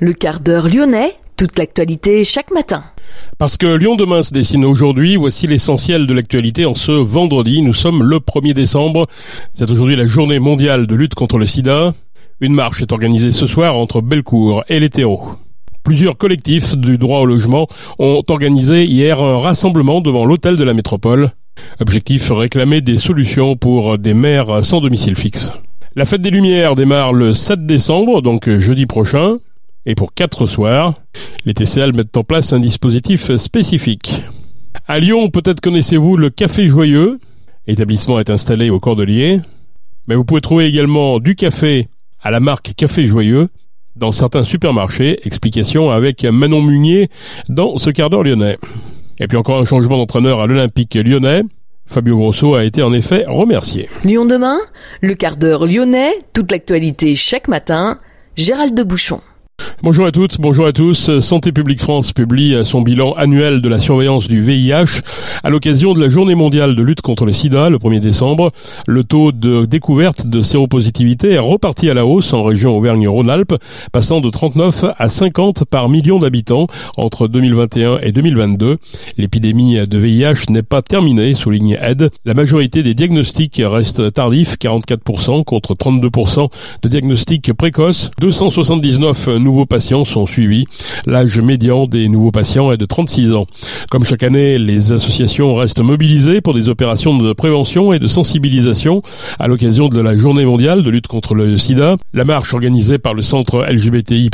Le quart d'heure lyonnais, toute l'actualité chaque matin. Parce que Lyon demain se dessine aujourd'hui, voici l'essentiel de l'actualité en ce vendredi. Nous sommes le 1er décembre. C'est aujourd'hui la journée mondiale de lutte contre le sida. Une marche est organisée ce soir entre Bellecour et les. Plusieurs collectifs du droit au logement ont organisé hier un rassemblement devant l'hôtel de la métropole. Objectif réclamer des solutions pour des maires sans domicile fixe. La fête des Lumières démarre le 7 décembre, donc jeudi prochain, et pour quatre soirs, les TCL mettent en place un dispositif spécifique. À Lyon, peut-être connaissez-vous le Café Joyeux. L'établissement est installé au Cordelier, mais vous pouvez trouver également du café à la marque Café Joyeux dans certains supermarchés. Explication avec Manon Munier dans ce quart d'heure lyonnais. Et puis encore un changement d'entraîneur à l'Olympique lyonnais. Fabio Grosso a été en effet remercié. Lyon demain, le quart d'heure lyonnais, toute l'actualité chaque matin, Gérald de Bouchon. Bonjour à toutes, bonjour à tous. Santé publique France publie son bilan annuel de la surveillance du VIH à l'occasion de la journée mondiale de lutte contre le sida le 1er décembre. Le taux de découverte de séropositivité est reparti à la hausse en région Auvergne-Rhône-Alpes, passant de 39 à 50 par million d'habitants entre 2021 et 2022. L'épidémie de VIH n'est pas terminée, souligne Aide. La majorité des diagnostics restent tardifs, 44% contre 32% de diagnostics précoces. 279 nouveaux patients sont suivis. L'âge médian des nouveaux patients est de 36 ans. Comme chaque année, les associations restent mobilisées pour des opérations de prévention et de sensibilisation à l'occasion de la journée mondiale de lutte contre le sida. La marche organisée par le centre LGBTI+,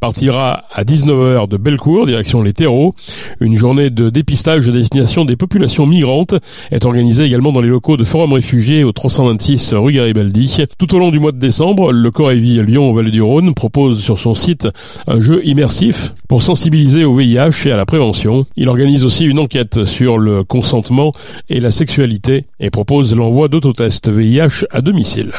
partira à 19h de Bellecour, direction les terreaux. Une journée de dépistage à destination des populations migrantes est organisée également dans les locaux de Forum Réfugiés au 326 rue Garibaldi. Tout au long du mois de décembre, le Corévi Lyon au Vallée du Rhône propose sur son site un jeu immersif pour sensibiliser au VIH et à la prévention. Il organise aussi une enquête sur le consentement et la sexualité et propose l'envoi d'autotests VIH à domicile.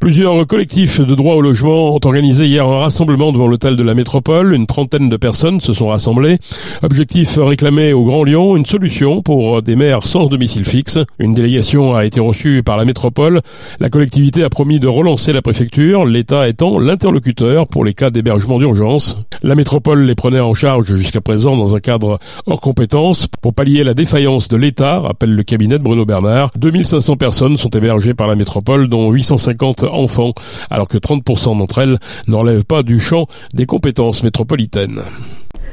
Plusieurs collectifs de droit au logement ont organisé hier un rassemblement devant l'hôtel de la métropole. Une trentaine de personnes se sont rassemblées. Objectif réclamer au Grand Lyon une solution pour des maires sans domicile fixe. Une délégation a été reçue par la métropole. La collectivité a promis de relancer la préfecture, l'État étant l'interlocuteur pour les cas d'hébergement d'urgence. La métropole les prenait en charge jusqu'à présent dans un cadre hors compétence. Pour pallier la défaillance de l'État, rappelle le cabinet de Bruno Bernard, 2500 personnes sont hébergées par la métropole, dont 850 enfants, alors que 30% d'entre elles ne relèvent pas du champ des compétences métropolitaines.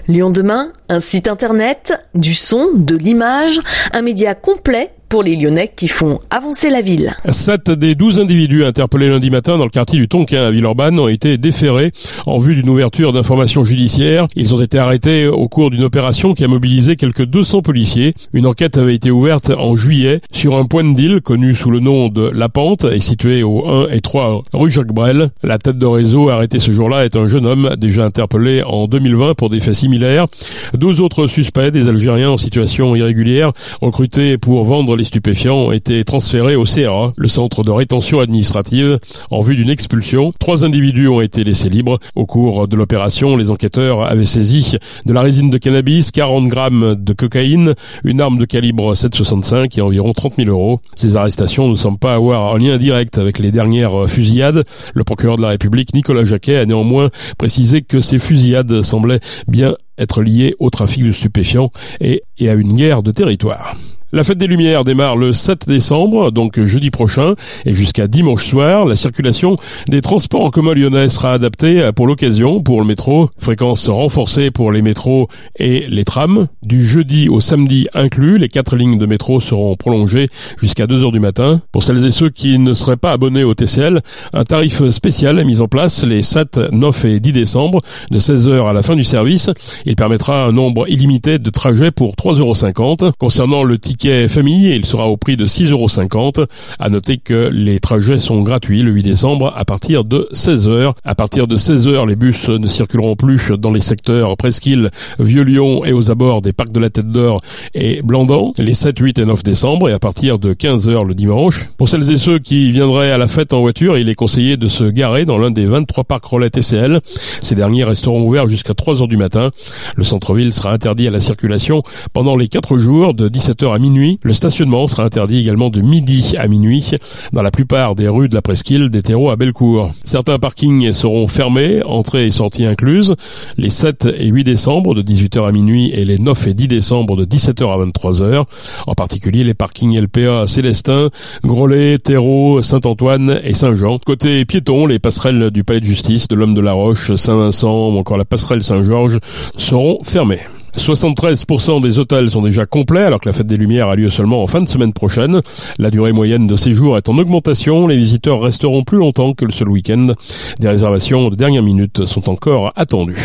Lyon demain, un site internet, du son, de l'image, un média complet pour les Lyonnais qui font avancer la ville. Sept des douze individus interpellés lundi matin dans le quartier du Tonkin à Villeurbanne ont été déférés en vue d'une ouverture d'informations judiciaires. Ils ont été arrêtés au cours d'une opération qui a mobilisé quelques 200 policiers. Une enquête avait été ouverte en juillet sur un point de deal connu sous le nom de La Pente et situé au 1 et 3 rue Jacques Brel. La tête de réseau arrêté ce jour-là est un jeune homme déjà interpellé en 2020 pour des faits similaires. Deux autres suspects, des Algériens en situation irrégulière, recrutés pour vendre les stupéfiants ont été transférés au CRA, le centre de rétention administrative, en vue d'une expulsion. Trois individus ont été laissés libres. Au cours de l'opération, les enquêteurs avaient saisi de la résine de cannabis, 40 grammes de cocaïne, une arme de calibre 7,65 et environ 30 000 euros. Ces arrestations ne semblent pas avoir un lien direct avec les dernières fusillades. Le procureur de la République, Nicolas Jacquet, a néanmoins précisé que ces fusillades semblaient bien être liées au trafic de stupéfiants et, et à une guerre de territoire. La fête des Lumières démarre le 7 décembre, donc jeudi prochain, et jusqu'à dimanche soir. La circulation des transports en commun lyonnais sera adaptée pour l'occasion pour le métro. Fréquence renforcée pour les métros et les trams. Du jeudi au samedi inclus, les quatre lignes de métro seront prolongées jusqu'à 2 heures du matin. Pour celles et ceux qui ne seraient pas abonnés au TCL, un tarif spécial est mis en place les 7, 9 et 10 décembre de 16 heures à la fin du service. Il permettra un nombre illimité de trajets pour 3,50 euros. Concernant le ticket famille il sera au prix de 6,50€. À noter que les trajets sont gratuits le 8 décembre à partir de 16h. À partir de 16h, les bus ne circuleront plus dans les secteurs Presqu'île, Vieux-Lyon et aux abords des parcs de la Tête d'Or et Blandan les 7, 8 et 9 décembre et à partir de 15h le dimanche. Pour celles et ceux qui viendraient à la fête en voiture, il est conseillé de se garer dans l'un des 23 parcs relais TCL. Ces derniers resteront ouverts jusqu'à 3h du matin. Le centre-ville sera interdit à la circulation pendant les 4 jours de 17h à minuit Le stationnement sera interdit également de midi à minuit dans la plupart des rues de la presqu'île des terreaux à Bellecour. Certains parkings seront fermés, entrée et sortie incluses, les 7 et 8 décembre de 18h à minuit et les 9 et 10 décembre de 17h à 23h. En particulier les parkings LPA Célestin, Grolet, Terreau, Saint-Antoine et Saint-Jean. Côté piéton, les passerelles du Palais de Justice, de l'Homme de la Roche, Saint-Vincent ou encore la passerelle Saint-Georges seront fermées. 73% des hôtels sont déjà complets alors que la fête des Lumières a lieu seulement en fin de semaine prochaine. La durée moyenne de séjour est en augmentation. Les visiteurs resteront plus longtemps que le seul week-end. Des réservations de dernière minute sont encore attendues.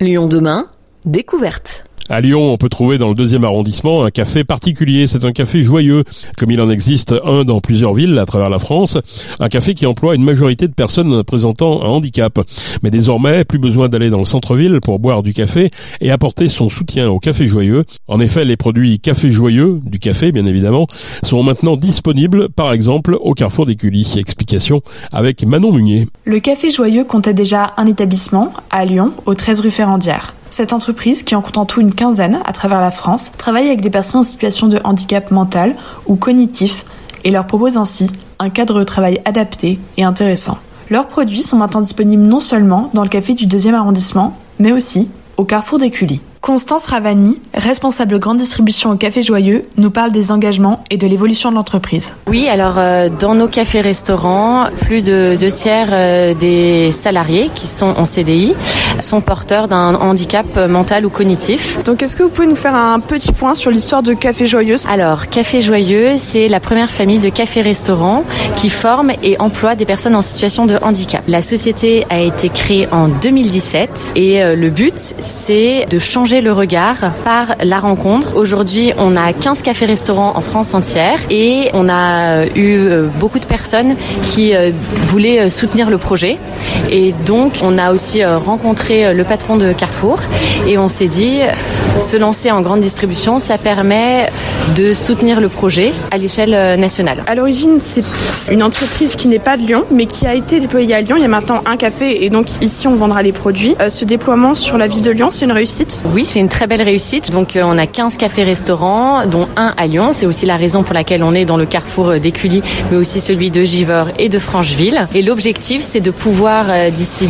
Lyon demain, découverte. À Lyon, on peut trouver dans le deuxième arrondissement un café particulier. C'est un café joyeux, comme il en existe un dans plusieurs villes à travers la France. Un café qui emploie une majorité de personnes présentant un handicap. Mais désormais, plus besoin d'aller dans le centre-ville pour boire du café et apporter son soutien au café joyeux. En effet, les produits café joyeux, du café bien évidemment, sont maintenant disponibles, par exemple, au Carrefour d'Écully. Explication avec Manon Munier. Le café joyeux comptait déjà un établissement à Lyon, au 13 rue Ferrandière. Cette entreprise, qui en compte en tout une quinzaine à travers la France, travaille avec des personnes en situation de handicap mental ou cognitif et leur propose ainsi un cadre de travail adapté et intéressant. Leurs produits sont maintenant disponibles non seulement dans le café du deuxième arrondissement, mais aussi au carrefour d'Écully. Constance Ravani, responsable grande distribution au Café Joyeux, nous parle des engagements et de l'évolution de l'entreprise. Oui, alors euh, dans nos cafés-restaurants, plus de deux tiers euh, des salariés qui sont en CDI sont porteurs d'un handicap mental ou cognitif. Donc est-ce que vous pouvez nous faire un petit point sur l'histoire de Café Joyeux Alors Café Joyeux, c'est la première famille de cafés-restaurants qui forme et emploie des personnes en situation de handicap. La société a été créée en 2017 et euh, le but c'est de changer le regard par la rencontre. Aujourd'hui, on a 15 cafés-restaurants en France entière et on a euh, eu euh, beaucoup de personnes qui euh, voulaient soutenir le projet. Et donc, on a aussi rencontré le patron de Carrefour et on s'est dit, se lancer en grande distribution, ça permet de soutenir le projet à l'échelle nationale. À l'origine, c'est une entreprise qui n'est pas de Lyon, mais qui a été déployée à Lyon. Il y a maintenant un café et donc ici, on vendra les produits. Ce déploiement sur la ville de Lyon, c'est une réussite? Oui, c'est une très belle réussite. Donc, on a 15 cafés-restaurants, dont un à Lyon. C'est aussi la raison pour laquelle on est dans le carrefour d'Écully, mais aussi celui de Givors et de Francheville. Et l'objectif, c'est de pouvoir, d'ici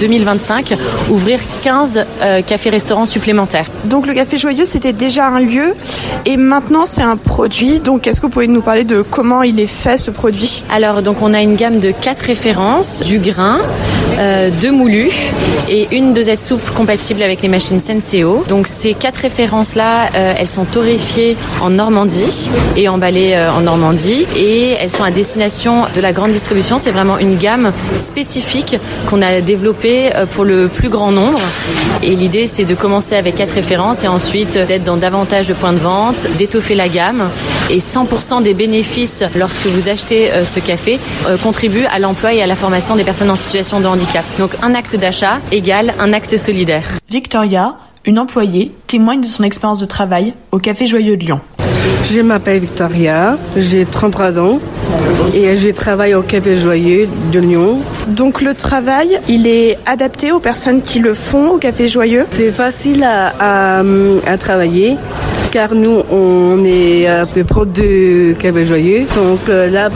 2025, ouvrir 15 cafés-restaurants supplémentaires. Donc, le Café Joyeux, c'était déjà un lieu et maintenant, c'est un produit. Donc, est-ce que vous pouvez nous parler de comment il est fait ce produit? Alors, donc, on a une gamme de quatre références du grain, euh, deux moulus et une dosette souple compatible avec les machines Senseo. Donc ces quatre références-là, euh, elles sont torréfiées en Normandie et emballées euh, en Normandie et elles sont à destination de la grande distribution. C'est vraiment une gamme spécifique qu'on a développée pour le plus grand nombre. Et l'idée, c'est de commencer avec quatre références et ensuite d'être dans davantage de points de vente, d'étoffer la gamme. Et 100% des bénéfices lorsque vous achetez ce café contribuent à l'emploi et à la formation des personnes en situation de handicap. Donc un acte d'achat égale un acte solidaire. Victoria, une employée, témoigne de son expérience de travail au Café Joyeux de Lyon. Je m'appelle Victoria, j'ai 33 ans et je travaille au Café Joyeux de Lyon. Donc le travail, il est adapté aux personnes qui le font au Café Joyeux? C'est facile à, à, à travailler car nous, on est un peu pro de Café Joyeux. Donc euh, là,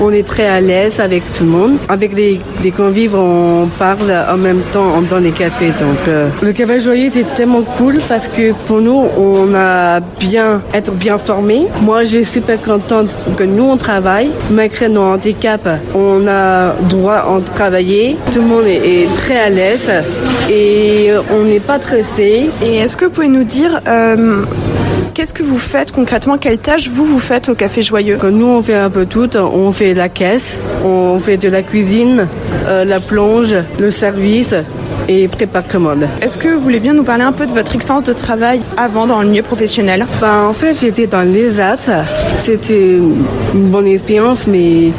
on est très à l'aise avec tout le monde. Avec les, convives, on parle en même temps dans les cafés. Donc euh, le Café Joyeux, c'est tellement cool parce que pour nous, on a bien être bien formés. Moi, je suis super contente que nous, on travaille. Malgré nos handicaps, on a droit à travailler. Tout le monde est, très à l'aise et on n'est pas stressé. Et est-ce que vous pouvez nous dire euh, Qu'est-ce que vous faites concrètement? Quelle tâche vous vous faites au Café Joyeux? Nous, on fait un peu tout. On fait la caisse, on fait de la cuisine, euh, la plonge, le service et prépare commande. Est-ce que vous voulez bien nous parler un peu de votre expérience de travail avant dans le milieu professionnel? Ben, En fait, j'étais dans l'ESAT. C'était une bonne expérience, mais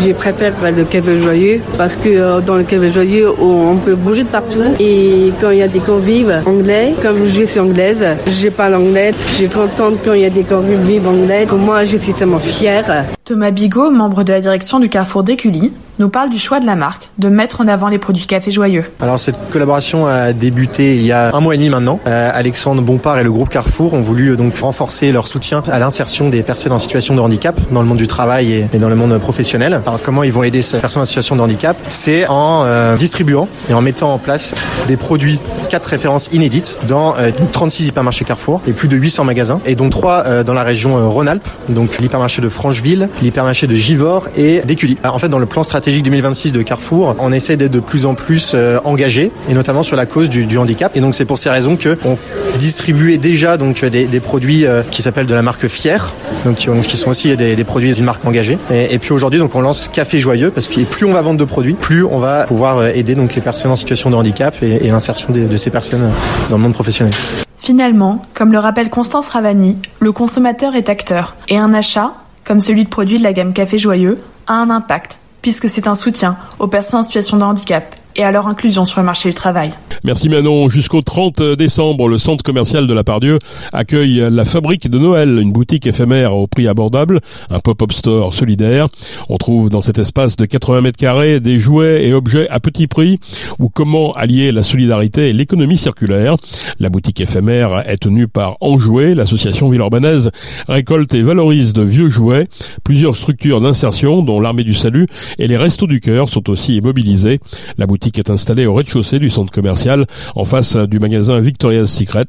j'ai préféré le café joyeux parce que euh, dans le café joyeux, on peut bouger de partout. Et quand il y a des convives anglais, comme je suis anglaise, j'ai pas l'anglais. Je suis contente quand il y a des convives anglais. Pour moi, je suis tellement fière. Thomas Bigot, membre de la direction du Carrefour d'Écully, nous parle du choix de la marque de mettre en avant les produits Café Joyeux. Alors cette collaboration a débuté il y a un mois et demi maintenant. Euh, Alexandre Bompard et le groupe Carrefour ont voulu euh, donc renforcer leur soutien à l'insertion des personnes en situation de handicap dans le monde du travail et, dans le monde professionnel. Alors comment ils vont aider ces personnes en situation de handicap? C'est en euh, distribuant et en mettant en place des produits, quatre références inédites dans 36 hypermarchés Carrefour et plus de 800 magasins et donc trois dans la région Rhône-Alpes, donc l'hypermarché de Francheville, l'hypermarché de Givors et d'Écully. En fait, dans le plan stratégique 2026 de Carrefour, on essaie d'être de plus en plus engagé et notamment sur la cause du, handicap. Et donc c'est pour ces raisons que on distribuait déjà donc des, des produits qui s'appellent de la marque Fier, donc qui, sont aussi des, produits d'une marque engagée. Et, puis aujourd'hui donc on lance Café Joyeux parce que plus on va vendre de produits, plus on va pouvoir aider donc les personnes en situation de handicap et, l'insertion de, de ces personnes dans le monde professionnel. Finalement, comme le rappelle Constance Ravani, le consommateur est acteur et un achat, comme celui de produits de la gamme Café Joyeux, a un impact puisque c'est un soutien aux personnes en situation de handicap et à leur inclusion sur le marché du travail. Merci Manon. Jusqu'au 30 décembre, le centre commercial de la Pardieu accueille la fabrique de Noël, une boutique éphémère au prix abordable, un pop-up store solidaire. On trouve dans cet espace de 80 mètres carrés des jouets et objets à petit prix ou comment allier la solidarité et l'économie circulaire. La boutique éphémère est tenue par Enjouet, l'association Villeurbannaise récolte et valorise de vieux jouets. Plusieurs structures d'insertion, dont l'Armée du Salut et les Restos du Cœur, sont aussi mobilisées. La boutique est installée au rez-de-chaussée du centre commercial en face du magasin Victoria's Secret.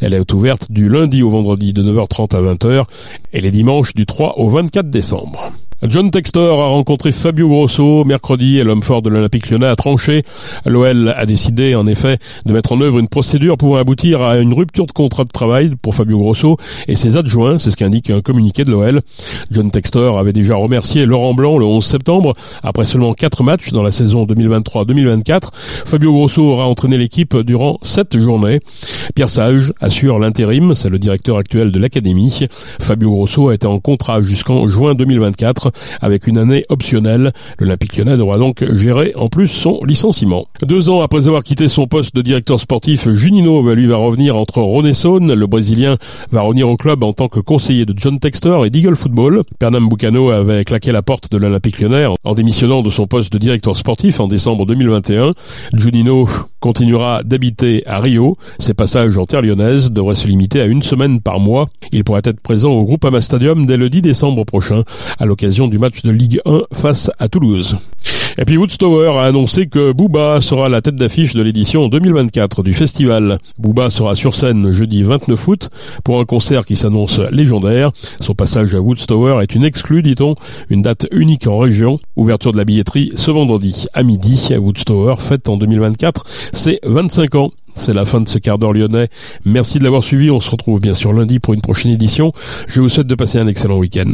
Elle est ouverte du lundi au vendredi de 9h30 à 20h et les dimanches du 3 au 24 décembre. John Textor a rencontré Fabio Grosso mercredi et l'homme fort de l'Olympique lyonnais a tranché. L'OL a décidé en effet de mettre en œuvre une procédure pouvant aboutir à une rupture de contrat de travail pour Fabio Grosso et ses adjoints, c'est ce qu'indique un communiqué de l'OL. John Textor avait déjà remercié Laurent Blanc le 11 septembre après seulement 4 matchs dans la saison 2023-2024. Fabio Grosso aura entraîné l'équipe durant 7 journées. Pierre Sage assure l'intérim, c'est le directeur actuel de l'académie. Fabio Grosso a été en contrat jusqu'en juin 2024 avec une année optionnelle. L'Olympique lyonnais devra donc gérer en plus son licenciement. Deux ans après avoir quitté son poste de directeur sportif, Junino lui va revenir entre Rhône Le Brésilien va revenir au club en tant que conseiller de John Textor et d'Eagle Football. Pernam Bucano avait claqué la porte de l'Olympique lyonnais en démissionnant de son poste de directeur sportif en décembre 2021. Junino continuera d'habiter à Rio. Ses passages en terre lyonnaise devraient se limiter à une semaine par mois. Il pourrait être présent au Groupama Stadium dès le 10 décembre prochain à l'occasion du match de Ligue 1 face à Toulouse. Et puis Woodstower a annoncé que Booba sera la tête d'affiche de l'édition 2024 du festival. Booba sera sur scène jeudi 29 août pour un concert qui s'annonce légendaire. Son passage à Woodstower est une exclue, dit-on, une date unique en région. Ouverture de la billetterie ce vendredi à midi. Woodstower fête en 2024 c'est 25 ans. C'est la fin de ce quart d'heure lyonnais. Merci de l'avoir suivi. On se retrouve bien sûr lundi pour une prochaine édition. Je vous souhaite de passer un excellent week-end.